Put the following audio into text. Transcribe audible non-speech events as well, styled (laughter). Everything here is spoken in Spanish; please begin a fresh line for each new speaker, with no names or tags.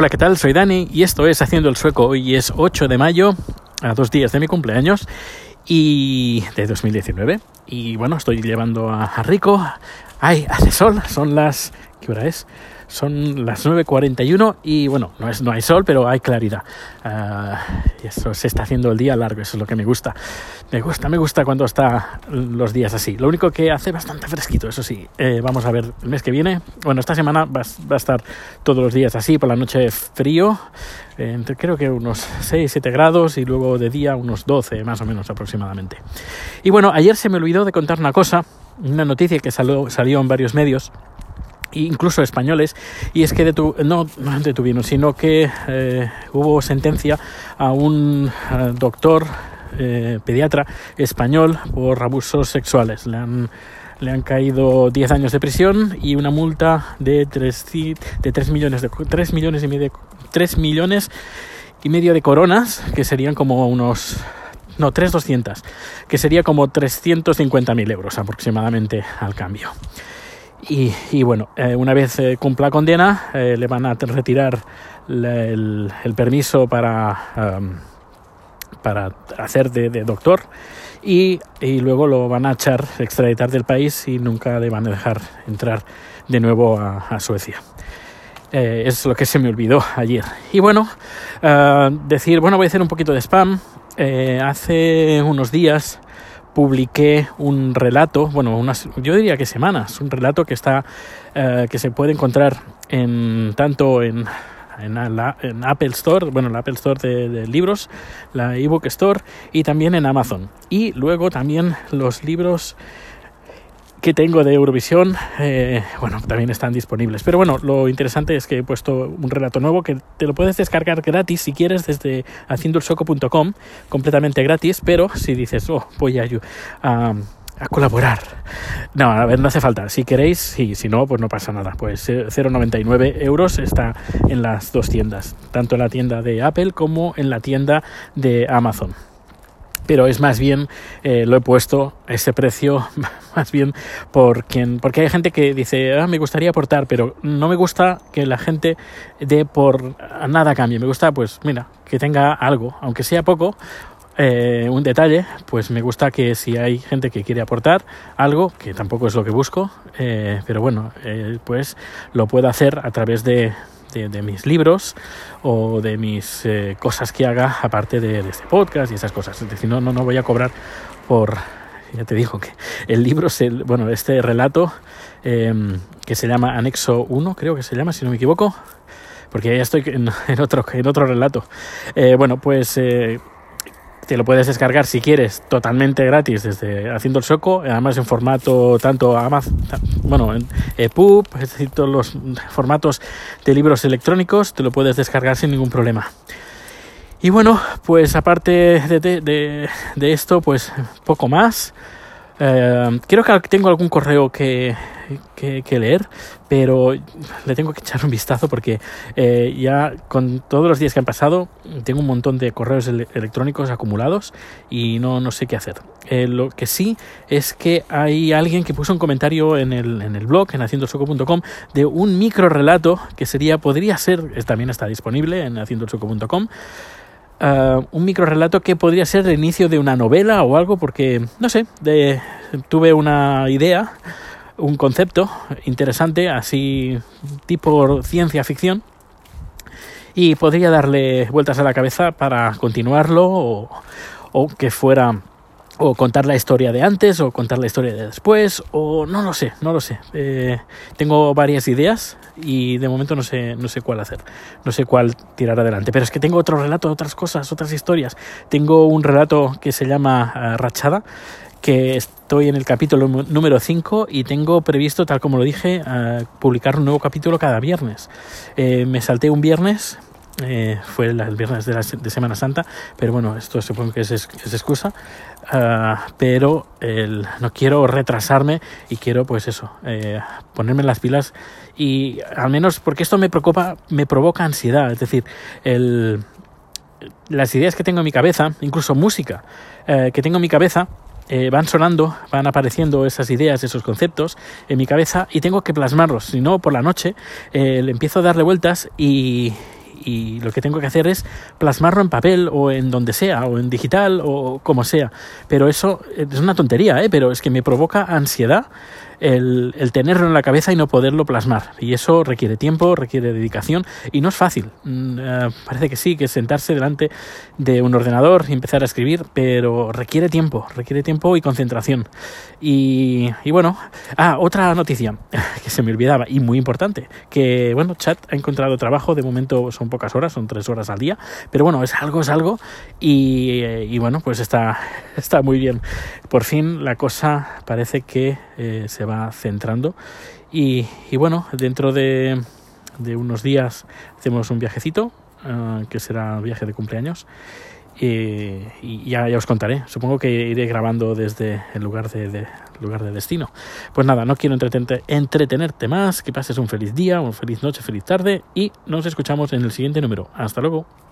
Hola, ¿qué tal? Soy Dani y esto es Haciendo el Sueco. Hoy es 8 de mayo, a dos días de mi cumpleaños y de 2019. Y bueno, estoy llevando a, Rico. Ay, hace sol, son las... ¿Qué hora es? Son las 9.41 y bueno, no, es, no hay sol, pero hay claridad. Uh, eso se está haciendo el día largo, eso es lo que me gusta. Me gusta, me gusta cuando está los días así. Lo único que hace bastante fresquito, eso sí. Eh, vamos a ver el mes que viene. Bueno, esta semana va, va, a estar todos los días así, por la noche frío, eh, entre creo que unos 6, 7 grados y luego de día unos 12 más o menos aproximadamente. Y bueno, ayer se me olvidó de contar una cosa, una noticia que salió, salió en varios medios incluso españoles, y es que detu no, detuvieron, sino que eh, hubo sentencia a un uh, doctor eh, pediatra español por abusos sexuales. Le han, le han caído 10 años de prisión y una multa de 3, de 3 millones de 3 millones y medio 3 millones y medio de coronas, que serían como unos no, 3.200, que sería como 350.000 euros aproximadamente al cambio. Y, y, bueno, eh, una vez eh, cumpla condena, eh, le van a retirar el, permiso para, para hacer de, de doctor y, y, luego lo van a echar, extraditar del país y nunca le van a dejar entrar de nuevo a, a Suecia. Eh, es lo que se me olvidó ayer. Y bueno, uh, decir, bueno, voy a hacer un poquito de spam. Eh, hace unos días publiqué un relato, bueno, unas, yo diría que semanas, un relato que está, uh, que se puede encontrar en tanto en, en, la, en Apple Store, bueno, la Apple Store de, de, libros, la ebook Store y también en Amazon. Y luego también los libros que tengo de Eurovisión, eh, bueno, también están disponibles. Pero bueno, lo interesante es que he puesto un relato nuevo que te lo puedes descargar gratis si quieres desde haciendoelsoco.com, completamente gratis, pero si dices, oh, voy a, a, a, colaborar. No, a ver, no hace falta. Si queréis, sí, si no, pues no pasa nada. Pues 0,99 euros está en las dos tiendas, tanto en la tienda de Apple como en la tienda de Amazon pero es más bien eh, lo he puesto ese precio (laughs) más bien por quien porque hay gente que dice ah, me gustaría aportar pero no me gusta que la gente dé por nada cambie me gusta pues mira que tenga algo aunque sea poco eh, un detalle pues me gusta que si hay gente que quiere aportar algo que tampoco es lo que busco eh, pero bueno eh, pues lo puedo hacer a través de de, mis libros o de mis eh, cosas que haga aparte de, este podcast y esas cosas. Es decir, no, no, no voy a cobrar por... Ya te digo que el libro, es el, bueno, este relato eh, que se llama Anexo 1, creo que se llama, si no me equivoco, porque ya estoy en, (laughs) otro, en otro relato. Eh, bueno, pues te lo puedes descargar si quieres totalmente gratis desde Haciendo el Soco, además en formato tanto Amazon, bueno, en EPUB, es decir, todos los formatos de libros electrónicos, te lo puedes descargar sin ningún problema. Y bueno, pues aparte de, de, de esto, pues poco más. Eh, creo que tengo algún correo que, que, que, leer, pero le tengo que echar un vistazo porque eh, ya con todos los días que han pasado tengo un montón de correos ele electrónicos acumulados y no, no sé qué hacer. Eh, lo que sí es que hay alguien que puso un comentario en el, en el blog, en haciendosoco.com, de un micro relato que sería, podría ser, también está disponible en haciendosoco.com. Uh, un micro relato que podría ser el inicio de una novela o algo, porque, no sé, de, tuve una idea, un concepto interesante, así tipo ciencia ficción, y podría darle vueltas a la cabeza para continuarlo o, o que fuera o contar la historia de antes o contar la historia de después o no lo sé, no lo sé. Eh, tengo varias ideas y de momento no sé, no sé cuál hacer, no sé cuál tirar adelante. Pero es que tengo otro relato, otras cosas, otras historias. Tengo un relato que se llama uh, Rachada que estoy en el capítulo número 5 y tengo previsto, tal como lo dije, uh, publicar un nuevo capítulo cada viernes. Eh, me salté un viernes eh, fue el viernes de, la, de, Semana Santa, pero bueno, esto supongo que es, es excusa, uh, pero el, no quiero retrasarme y quiero pues eso, eh, ponerme las pilas y al menos porque esto me preocupa, me provoca ansiedad, es decir, el, las ideas que tengo en mi cabeza, incluso música eh, que tengo en mi cabeza, eh, van sonando, van apareciendo esas ideas, esos conceptos en mi cabeza y tengo que plasmarlos, si no por la noche eh, le empiezo a darle vueltas y, y lo que tengo que hacer es plasmarlo en papel o en donde sea, o en digital o como sea. Pero eso es una tontería, ¿eh? pero es que me provoca ansiedad el, tenerlo en la cabeza y no poderlo plasmar. Y eso requiere tiempo, requiere dedicación y no es fácil. Eh, parece que sí, que sentarse delante de un ordenador y empezar a escribir, pero requiere tiempo, requiere tiempo y concentración. Y, y bueno, ah, otra noticia (laughs) que se me olvidaba y muy importante, que bueno, Chat ha encontrado trabajo, de momento son pocas horas, son tres horas al día, pero bueno, es algo, es algo y, eh, y bueno, pues está, (laughs) está muy bien. Por fin la cosa parece que eh, se va centrando. Y, bueno, dentro de, unos días hacemos un viajecito, eh, que será viaje de cumpleaños. y ya, os contaré. Supongo que iré grabando desde el lugar de, lugar de destino. Pues nada, no quiero entretenerte, entretenerte más. Que pases un feliz día, una feliz noche, feliz tarde y nos escuchamos en el siguiente número. Hasta luego.